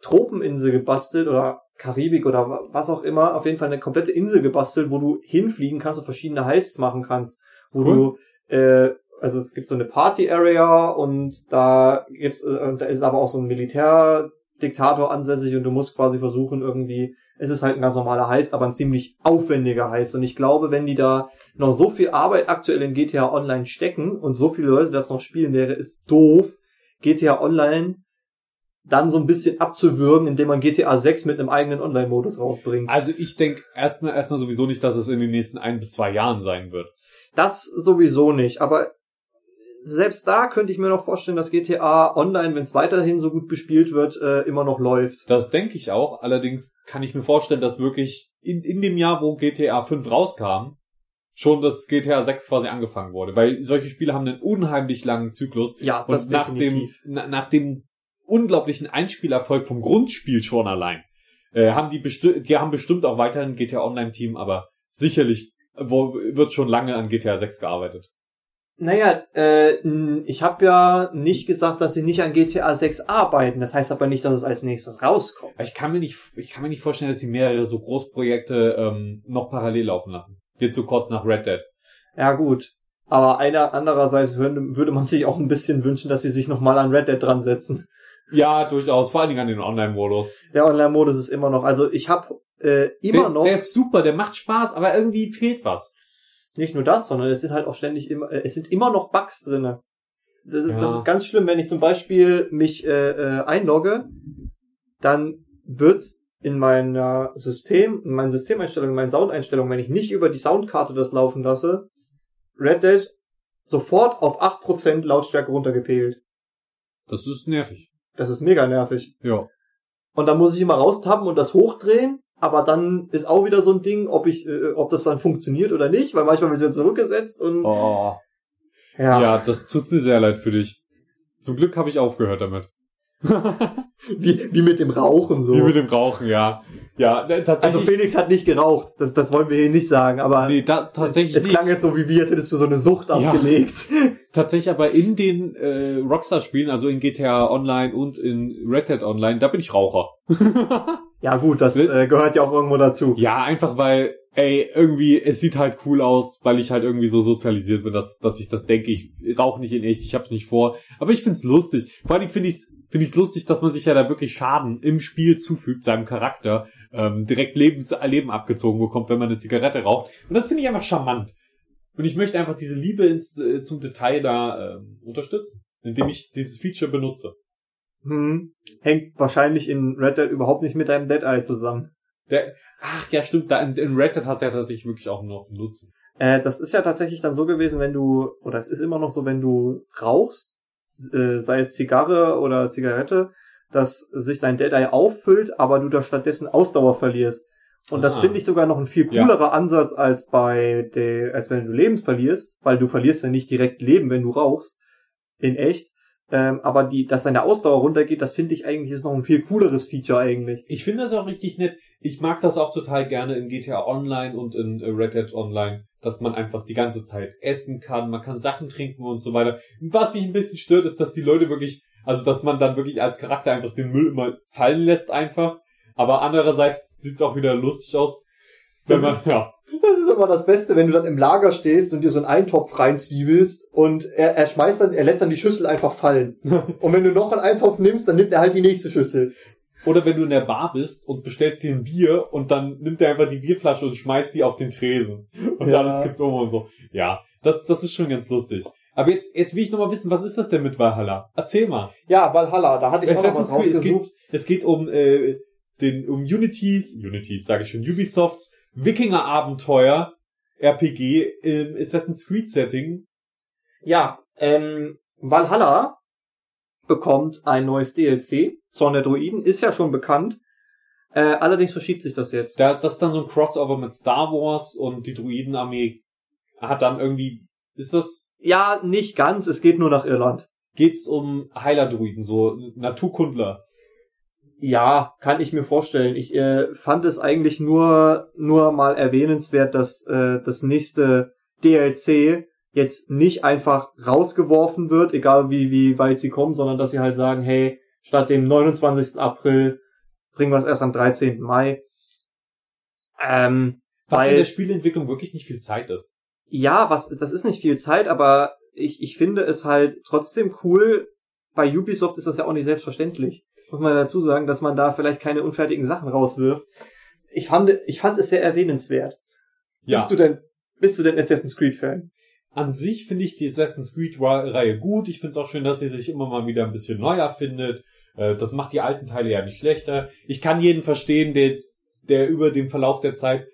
Tropeninsel gebastelt oder Karibik oder wa- was auch immer. Auf jeden Fall eine komplette Insel gebastelt, wo du hinfliegen kannst und verschiedene Heists machen kannst. Wo Cool. du, äh, also es gibt so eine Party-Area und da gibt's, äh, und da ist aber auch so ein Militärdiktator ansässig und du musst quasi versuchen irgendwie, es ist halt ein ganz normaler Heist, aber ein ziemlich aufwendiger Heist. Und ich glaube, wenn die da noch so viel Arbeit aktuell in GTA Online stecken und so viele Leute das noch spielen, wäre es doof, GTA Online dann so ein bisschen abzuwürgen, indem man GTA 6 mit einem eigenen Online-Modus rausbringt. Also ich denke erstmal erstmal sowieso nicht, dass es in den nächsten ein bis zwei Jahren sein wird. Das sowieso nicht, aber selbst da könnte ich mir noch vorstellen, dass GTA Online, wenn es weiterhin so gut bespielt wird, äh, immer noch läuft. Das denke ich auch. Allerdings kann ich mir vorstellen, dass wirklich in, in dem Jahr, wo GTA 5 rauskam, schon das GTA 6 quasi angefangen wurde. Weil solche Spiele haben einen unheimlich langen Zyklus. Ja, Und nach dem, na, nach dem unglaublichen Einspielerfolg vom Grundspiel schon allein, äh, haben die bestimmt, die haben bestimmt auch weiterhin GTA Online Team, aber sicherlich wo, wird schon lange an GTA 6 gearbeitet. Naja, äh, ich habe ja nicht gesagt, dass sie nicht an GTA 6 arbeiten. Das heißt aber nicht, dass es als nächstes rauskommt. Ich kann mir nicht, ich kann mir nicht vorstellen, dass sie mehrere so Großprojekte ähm, noch parallel laufen lassen. Jetzt so kurz nach Red Dead. Ja gut. Aber einer andererseits würde, würde man sich auch ein bisschen wünschen, dass sie sich nochmal an Red Dead dran setzen. Ja, durchaus. Vor allen Dingen an den Online-Modus. Der Online-Modus ist immer noch, also ich habe äh, immer der, noch Der ist super, der macht Spaß, aber irgendwie fehlt was. nicht nur das, sondern es sind halt auch ständig immer, äh, es sind immer noch Bugs drinne. Das, Ja. das ist ganz schlimm, wenn ich zum Beispiel mich äh, äh, einlogge, dann wird in meiner System, in meinen Systemeinstellungen, in meinen Soundeinstellungen, wenn ich nicht über die Soundkarte das laufen lasse, Red Dead sofort auf 8% Lautstärke runtergepegelt. Das ist nervig. Das ist mega nervig. Ja. Und dann muss ich immer raustappen und das hochdrehen, aber dann ist auch wieder so ein Ding, ob ich, äh, ob das dann funktioniert oder nicht, weil manchmal wird es wieder zurückgesetzt und Oh. ja. Ja, das tut mir sehr leid für dich. Zum Glück habe ich aufgehört damit. Wie, wie mit dem Rauchen so. Wie mit dem Rauchen, ja. Ja, ne, also tatsächlich. Felix hat nicht geraucht. Das, das wollen wir hier nicht sagen, aber nee, da, tatsächlich es nicht. klang jetzt so wie wir, als hättest du so eine Sucht Ja. abgelegt. Tatsächlich aber in den äh, Rockstar-Spielen, also in GTA Online und in Red Dead Online, da bin ich Raucher. Ja gut, das Will- äh, gehört ja auch irgendwo dazu. Ja, einfach weil, ey, irgendwie, es sieht halt cool aus, weil ich halt irgendwie so sozialisiert bin, dass, dass ich das denke. Ich rauche nicht in echt, ich hab's nicht vor. Aber ich find's lustig. Vor allem finde ich's, finde ich's lustig, dass man sich ja da wirklich Schaden im Spiel zufügt, seinem Charakter, ähm, direkt Lebens Leben abgezogen bekommt, wenn man eine Zigarette raucht. Und das finde ich einfach charmant. Und ich möchte einfach diese Liebe ins, äh, zum Detail da ähm, unterstützen, indem ich dieses Feature benutze. Hm. Hängt wahrscheinlich in Red Dead überhaupt nicht mit deinem Dead Eye zusammen. Der, ach ja, stimmt, da in, in Red Dead hat's ja tatsächlich wirklich auch noch einen Nutzen. Äh, das ist ja tatsächlich dann so gewesen, wenn du, oder es ist immer noch so, wenn du rauchst, äh, sei es Zigarre oder Zigarette, dass sich dein Dead Eye auffüllt, aber du da stattdessen Ausdauer verlierst. Und das Ah. finde ich sogar noch ein viel Ja. coolerer Ansatz als bei der, als wenn du Leben verlierst, weil du verlierst ja nicht direkt Leben, wenn du rauchst, in echt. Ähm, aber die, dass deine Ausdauer runtergeht, das finde ich eigentlich ist noch ein viel cooleres Feature eigentlich. Ich finde das auch richtig nett. Ich mag das auch total gerne in GTA Online und in äh, Red Dead Online, dass man einfach die ganze Zeit essen kann, man kann Sachen trinken und so weiter. Was mich ein bisschen stört, ist, dass die Leute wirklich, also dass man dann wirklich als Charakter einfach den Müll immer fallen lässt einfach. Aber andererseits sieht's auch wieder lustig aus. Wenn Das man, ja. Das ist aber das Beste, wenn du dann im Lager stehst und dir so einen Eintopf reinzwiebelst und er, er schmeißt dann, er lässt dann die Schüssel einfach fallen. Und wenn du noch einen Eintopf nimmst, dann nimmt er halt die nächste Schüssel. Oder wenn du in der Bar bist und bestellst dir ein Bier und dann nimmt er einfach die Bierflasche und schmeißt die auf den Tresen. Und Ja. alles kippt um und so. Ja, das, das ist schon ganz lustig. Aber jetzt, jetzt will ich noch mal wissen, was ist das denn mit Valhalla? Erzähl mal. Ja, Valhalla, da hatte ich auch noch was Assassin's Creed, es rausgesucht. geht, es geht um, äh, den, um Unities, Unities sage ich schon, Ubisofts Wikinger-Abenteuer, RPG im Assassin's Creed Setting. Ja, ähm, Valhalla bekommt ein neues DLC. Zorn der Druiden ist ja schon bekannt. Äh, allerdings verschiebt sich das jetzt. Da, das ist dann so ein Crossover mit Star Wars und die Druidenarmee hat dann irgendwie, ist das, Ja, nicht ganz, es geht nur nach Irland. geht's um Heiler-Druiden, so Naturkundler. Ja, kann ich mir vorstellen. Ich äh, fand es eigentlich nur nur mal erwähnenswert, dass äh, das nächste DLC jetzt nicht einfach rausgeworfen wird, egal wie wie weit sie kommen, sondern dass sie halt sagen, hey, statt dem 29. April bringen wir es erst am 13. Mai. Ähm, Was Weil- in der Spielentwicklung wirklich nicht viel Zeit ist. ja, was das ist nicht viel Zeit, aber ich ich finde es halt trotzdem cool. Bei Ubisoft ist das ja auch nicht selbstverständlich. Muss man dazu sagen, dass man da vielleicht keine unfertigen Sachen rauswirft. Ich fand ich fand es sehr erwähnenswert. Ja. Bist du denn bist du denn Assassin's Creed Fan? An sich finde ich die Assassin's Creed-Reihe gut. Ich finde es auch schön, dass sie sich immer mal wieder ein bisschen neu erfindet. Äh, Das macht die alten Teile ja nicht schlechter. Ich kann jeden verstehen, der, der über den Verlauf der Zeit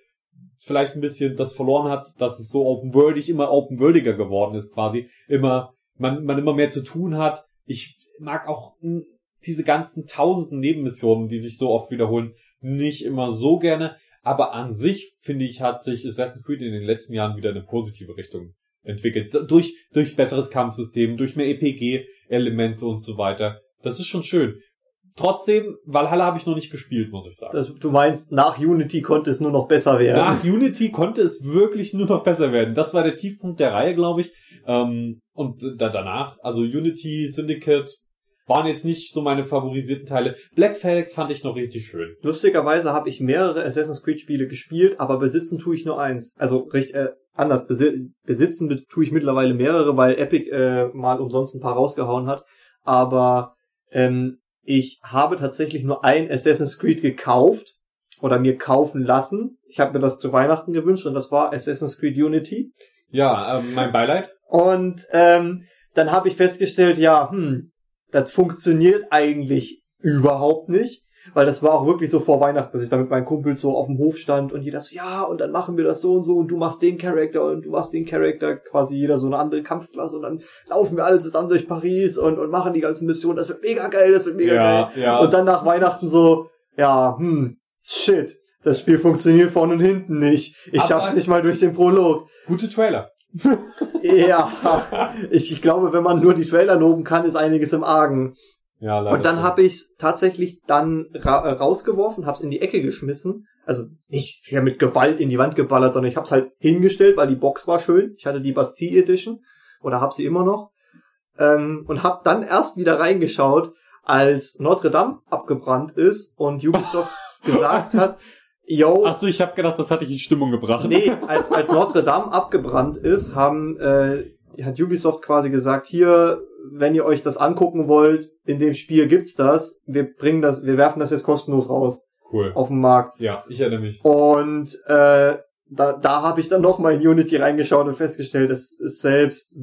vielleicht ein bisschen das verloren hat, dass es so open-worldig, immer open-worldiger geworden ist quasi. Immer, man, man immer mehr zu tun hat. Ich mag auch diese ganzen tausenden Nebenmissionen, die sich so oft wiederholen, nicht immer so gerne. Aber an sich, finde ich, hat sich Assassin's Creed in den letzten Jahren wieder eine positive Richtung entwickelt. Durch, durch besseres Kampfsystem, durch mehr EPG-Elemente und so weiter. Das ist schon schön. Trotzdem, Valhalla habe ich noch nicht gespielt, muss ich sagen. Das, du meinst, nach Unity konnte es nur noch besser werden. Nach Unity konnte es wirklich nur noch besser werden. Das war der Tiefpunkt der Reihe, glaube ich. Ähm, und da, danach, also Unity, Syndicate, waren jetzt nicht so meine favorisierten Teile. Black Flag fand ich noch richtig schön. Lustigerweise habe ich mehrere Assassin's Creed Spiele gespielt, aber besitzen tue ich nur eins. Also recht äh, anders. Besi besitzen be- tue ich mittlerweile mehrere, weil Epic äh, mal umsonst ein paar rausgehauen hat. Aber ähm, ich habe tatsächlich nur ein Assassin's Creed gekauft oder mir kaufen lassen. Ich habe mir das zu Weihnachten gewünscht und das war Assassin's Creed Unity. Ja, ähm, mein Beileid. Und ähm, dann habe ich festgestellt, ja, hm, das funktioniert eigentlich überhaupt nicht. Weil das war auch wirklich so vor Weihnachten, dass ich da mit meinen Kumpels so auf dem Hof stand und jeder so, ja, und dann machen wir das so und so und du machst den Charakter und du machst den Charakter, quasi jeder so eine andere Kampfklasse und dann laufen wir alle zusammen durch Paris und, und machen die ganzen Missionen. Das wird mega geil, das wird mega geil. Ja, ja. Und dann nach Weihnachten so, ja, hm, shit, das Spiel funktioniert vorne und hinten nicht. Ich Aber- schaff's nicht mal durch den Prolog. Gute Trailer. Ja, ich, glaube, wenn man nur die Trailer loben kann, ist einiges im Argen. Ja, leider Und dann habe ich tatsächlich dann ra äh, rausgeworfen, hab's in die Ecke geschmissen. Also nicht ja, mit Gewalt in die Wand geballert, sondern ich hab's halt hingestellt, weil die Box war schön. Ich hatte die Bastille Edition oder hab sie immer noch. Ähm, und hab dann erst wieder reingeschaut, als Notre Dame abgebrannt ist und Ubisoft gesagt hat, yo, Ach so, ich habe gedacht, das hatte ich in Stimmung gebracht. Nee, als, als Notre Dame abgebrannt ist, haben, äh, hat Ubisoft quasi gesagt, hier, wenn ihr euch das angucken wollt, in dem Spiel gibt's das, wir bringen das, wir werfen das jetzt kostenlos raus Cool. auf den Markt. Ja, ich erinnere mich. Und äh, da, da habe ich dann noch mal in Unity reingeschaut und festgestellt, es ist selbst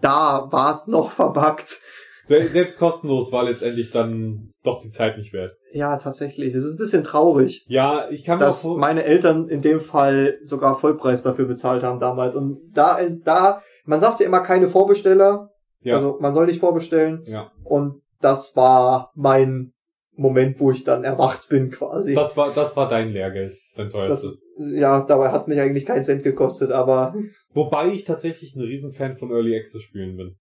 da war es noch verbuggt. Se- Selbst kostenlos war letztendlich dann doch die Zeit nicht wert. Ja, tatsächlich. Es ist ein bisschen traurig. Ja, ich kann mir dass auch vor- meine Eltern in dem Fall sogar Vollpreis dafür bezahlt haben damals. Und da, da, man sagt ja immer keine Vorbesteller. ja, Also man soll nicht vorbestellen. ja. Und das war mein Moment, wo ich dann erwacht bin quasi. Das war, das war dein Lehrgeld, dein Das, teuerstes. ja, dabei hat es mich eigentlich keinen Cent gekostet, aber Wobei ich tatsächlich ein Riesenfan von Early Access Spielen bin.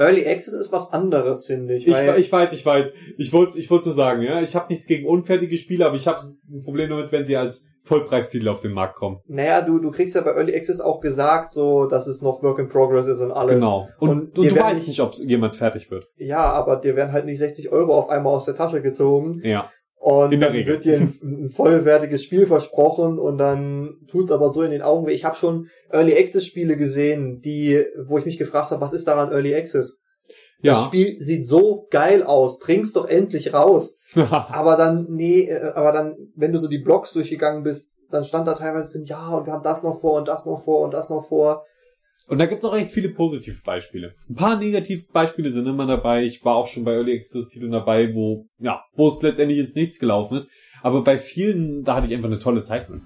Early Access ist was anderes, finde ich. Ich, ich weiß, ich weiß. Ich wollte ich wollte so sagen, ja. Ich habe nichts gegen unfertige Spiele, aber ich habe ein Problem damit, wenn sie als Vollpreistitel auf den Markt kommen. naja, du, du kriegst ja bei Early Access auch gesagt, so, dass es noch Work in Progress ist und alles. Genau. Und, Und und, du weißt nicht, ob es jemals fertig wird. Ja, aber dir werden halt nicht 60 Euro auf einmal aus der Tasche gezogen. Ja. Und In der Regel. wird dir ein, ein vollwertiges Spiel versprochen und dann tut's aber so in den Augen weh. Ich habe schon Early Access Spiele gesehen, die, wo ich mich gefragt habe, was ist daran Early Access? Das Ja. Spiel sieht so geil aus, bring's doch endlich raus. Aber dann, nee, äh, aber dann, wenn du so die Blogs durchgegangen bist, dann stand da teilweise drin, ja, und wir haben das noch vor und das noch vor und das noch vor. Und da gibt's auch echt viele Positivbeispiele. Ein paar Negativbeispiele sind immer dabei. Ich war auch schon bei Early Access Titeln dabei, wo, ja, wo es letztendlich ins Nichts gelaufen ist. Aber bei vielen, da hatte ich einfach eine tolle Zeit mit.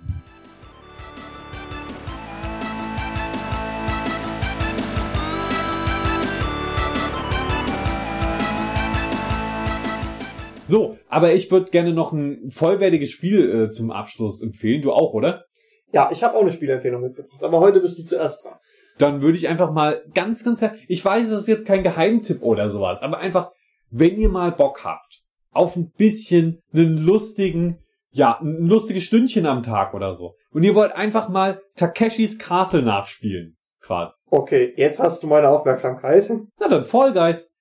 So, aber ich würde gerne noch ein vollwertiges Spiel äh, zum Abschluss empfehlen. Du auch, oder? Ja, ich habe auch eine Spielempfehlung mitgebracht, aber heute bist du zuerst dran. Dann würde ich einfach mal ganz, ganz, ich weiß, das ist jetzt kein Geheimtipp oder sowas, aber einfach, wenn ihr mal Bock habt, auf ein bisschen einen lustigen, ja, ein lustiges Stündchen am Tag oder so. Und ihr wollt einfach mal Takeshis Castle nachspielen, quasi. Okay, jetzt hast du meine Aufmerksamkeit. Na dann Guys.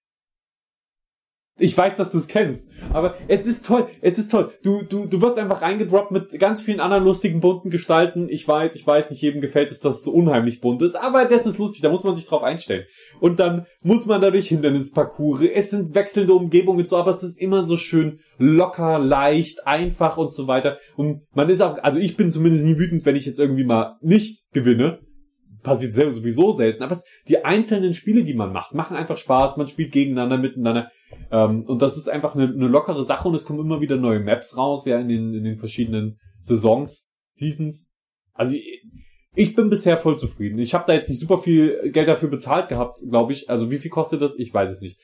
Ich weiß, dass du es kennst, aber es ist toll, es ist toll. Du, du, du wirst einfach reingedroppt mit ganz vielen anderen lustigen bunten Gestalten. Ich weiß, ich weiß, nicht jedem gefällt es, dass es so unheimlich bunt ist, aber das ist lustig, da muss man sich drauf einstellen. Und dann muss man dadurch Hindernisparcours, es sind wechselnde Umgebungen und so, aber es ist immer so schön locker, leicht, einfach und so weiter. Und man ist auch, also ich bin zumindest nie wütend, wenn ich jetzt irgendwie mal nicht gewinne passiert sowieso selten, aber es, die einzelnen Spiele, die man macht, machen einfach Spaß, man spielt gegeneinander, miteinander ähm, und das ist einfach eine, eine lockere Sache und es kommen immer wieder neue Maps raus, ja, in den, in den verschiedenen Saisons, Seasons. Also ich, bin bisher voll zufrieden. Ich habe da jetzt nicht super viel Geld dafür bezahlt gehabt, glaube ich. Also wie viel kostet das? Ich weiß es nicht.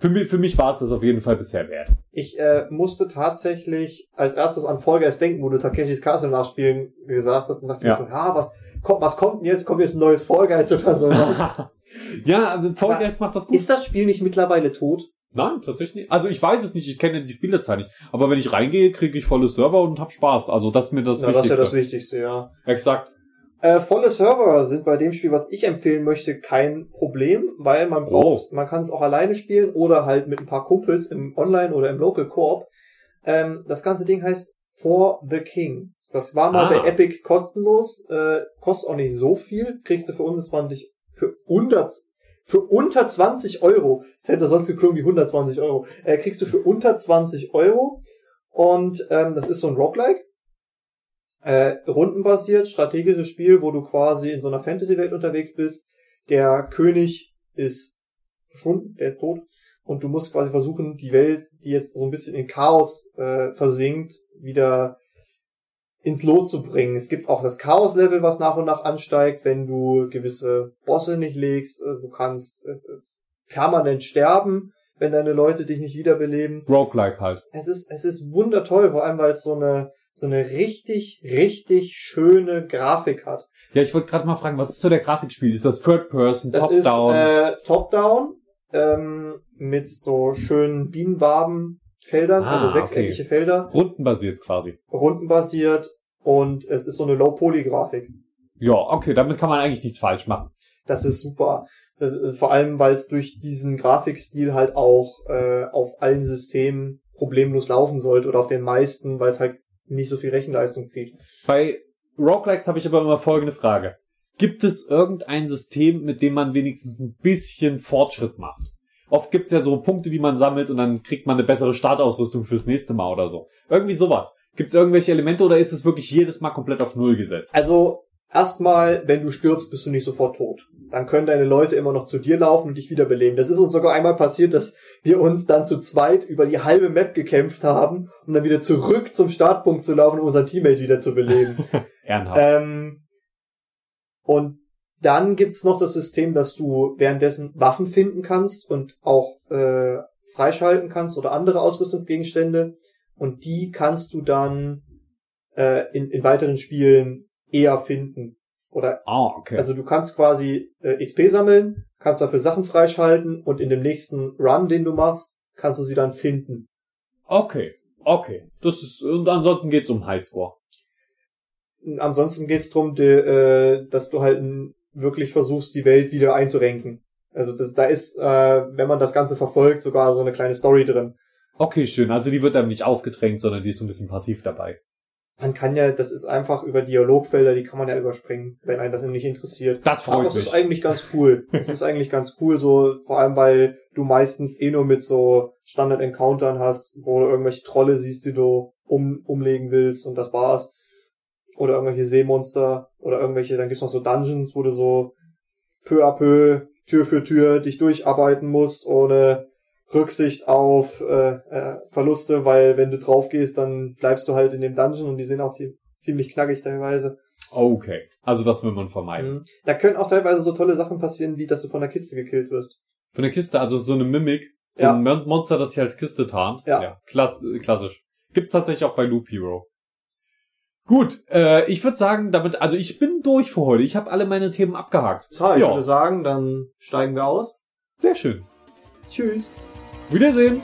Für mich, für mich war es das auf jeden Fall bisher wert. Ich äh, musste tatsächlich als erstes an Fall Guys denken, wo du Takeshis Castle nachspielen gesagt hast. Und dachte Ja. ich mir so, ja, was kommt, was kommt denn jetzt? Kommt jetzt ein neues Fall Guys oder so? ja, Fall Guys macht das gut. ist das Spiel nicht mittlerweile tot? Nein, tatsächlich nicht. Also ich weiß es nicht, ich kenne die Spielerzahl nicht. Aber wenn ich reingehe, kriege ich volle Server und hab Spaß. Also das ist mir das Ja, das ist ja Wichtigste. das Wichtigste, ja. Exakt. Äh, volle Server sind bei dem Spiel, was ich empfehlen möchte, kein Problem, weil man braucht, Oh. man kann es auch alleine spielen oder halt mit ein paar Kumpels im Online oder im Local Coop. Ähm, das ganze Ding heißt For the King. Das war mal Ah. bei Epic kostenlos, äh, kostet auch nicht so viel, kriegst du für 120, für 100, für unter 20 Euro, das hätte sonst geklungen wie 120 Euro, äh, kriegst du für unter 20 Euro und ähm, das ist so ein Roguelike äh, rundenbasiert, strategisches Spiel, wo du quasi in so einer Fantasy-Welt unterwegs bist. Der König ist verschwunden, der ist tot. Und du musst quasi versuchen, die Welt, die jetzt so ein bisschen in Chaos äh, versinkt, wieder ins Lot zu bringen. Es gibt auch das Chaos-Level, was nach und nach ansteigt, wenn du gewisse Bosse nicht legst. Äh, Du kannst äh, permanent sterben, wenn deine Leute dich nicht wiederbeleben Roguelike halt. es ist, es ist wundertoll, vor allem weil es so eine, so eine richtig, richtig schöne Grafik hat. Ja, ich wollte gerade mal fragen, was ist so der Grafikspiel? Ist das Third Person, Das Top-Down? ist äh, Top-Down ähm, mit so schönen Bienenwabenfeldern, Ah, also sechseckige Felder, Rundenbasiert quasi. rundenbasiert und es ist so eine Low-Poly-Grafik. Ja, okay, damit kann man eigentlich nichts falsch machen. Das ist super. Das ist, vor allem, weil es durch diesen Grafikstil halt auch äh, auf allen Systemen problemlos laufen sollte oder auf den meisten, weil es halt nicht so viel Rechenleistung zieht. Bei Roguelikes habe ich aber immer folgende Frage. Gibt es irgendein System, mit dem man wenigstens ein bisschen Fortschritt macht? Oft gibt's ja so Punkte, die man sammelt und dann kriegt man eine bessere Startausrüstung fürs nächste Mal oder so. Irgendwie sowas. Gibt's irgendwelche Elemente oder ist es wirklich jedes Mal komplett auf Null gesetzt? Also erstmal, wenn du stirbst, bist du nicht sofort tot. Dann können deine Leute immer noch zu dir laufen und dich wiederbeleben. Das ist uns sogar einmal passiert, dass wir uns dann zu zweit über die halbe Map gekämpft haben, um dann wieder zurück zum Startpunkt zu laufen, um unseren Teammate wieder zu beleben. Ehrenhaft. ähm, und dann gibt's noch das System, dass du währenddessen Waffen finden kannst und auch äh, freischalten kannst oder andere Ausrüstungsgegenstände. Und die kannst du dann äh, in, in weiteren Spielen eher finden. Oder Ah, okay. also du kannst quasi äh, XP sammeln, kannst dafür Sachen freischalten und in dem nächsten Run, den du machst, kannst du sie dann finden. okay. Okay. Das ist, und ansonsten geht's um Highscore. Ansonsten geht's drum, de, äh, dass du halt wirklich versuchst, die Welt wieder einzurenken. Also das, da ist, äh, wenn man das Ganze verfolgt, sogar so eine kleine Story drin. Okay, schön. Also die wird einem nicht aufgedrängt, sondern die ist so ein bisschen passiv dabei. Man kann ja, das ist einfach über Dialogfelder, die kann man ja überspringen, wenn einen das nicht interessiert. Das freut Aber es mich. ist eigentlich ganz cool. Es ist eigentlich ganz cool, so, vor allem weil du meistens eh nur mit so Standard-Encountern hast, wo du irgendwelche Trolle siehst, die du um, umlegen willst und das war's. Oder irgendwelche Seemonster oder irgendwelche, dann gibt's noch so Dungeons, wo du so peu à peu, Tür für Tür dich durcharbeiten musst, ohne Rücksicht auf äh, äh, Verluste, weil wenn du drauf gehst, dann bleibst du halt in dem Dungeon und die sind auch zie- ziemlich knackig teilweise. Okay. Also das will man vermeiden. Mhm. Da können auch teilweise so tolle Sachen passieren, wie dass du von der Kiste gekillt wirst. Von der Kiste, also so eine Mimik, so Ja. ein Mon- Monster, das sich als Kiste tarnt. Ja. klass klassisch. Gibt's tatsächlich auch bei Loop Hero. Gut, äh, ich würde sagen, damit, also ich bin durch für heute. Ich habe alle meine Themen abgehakt. Ich ja, würde sagen, dann steigen wir aus. sehr schön. Tschüss. Wiedersehen.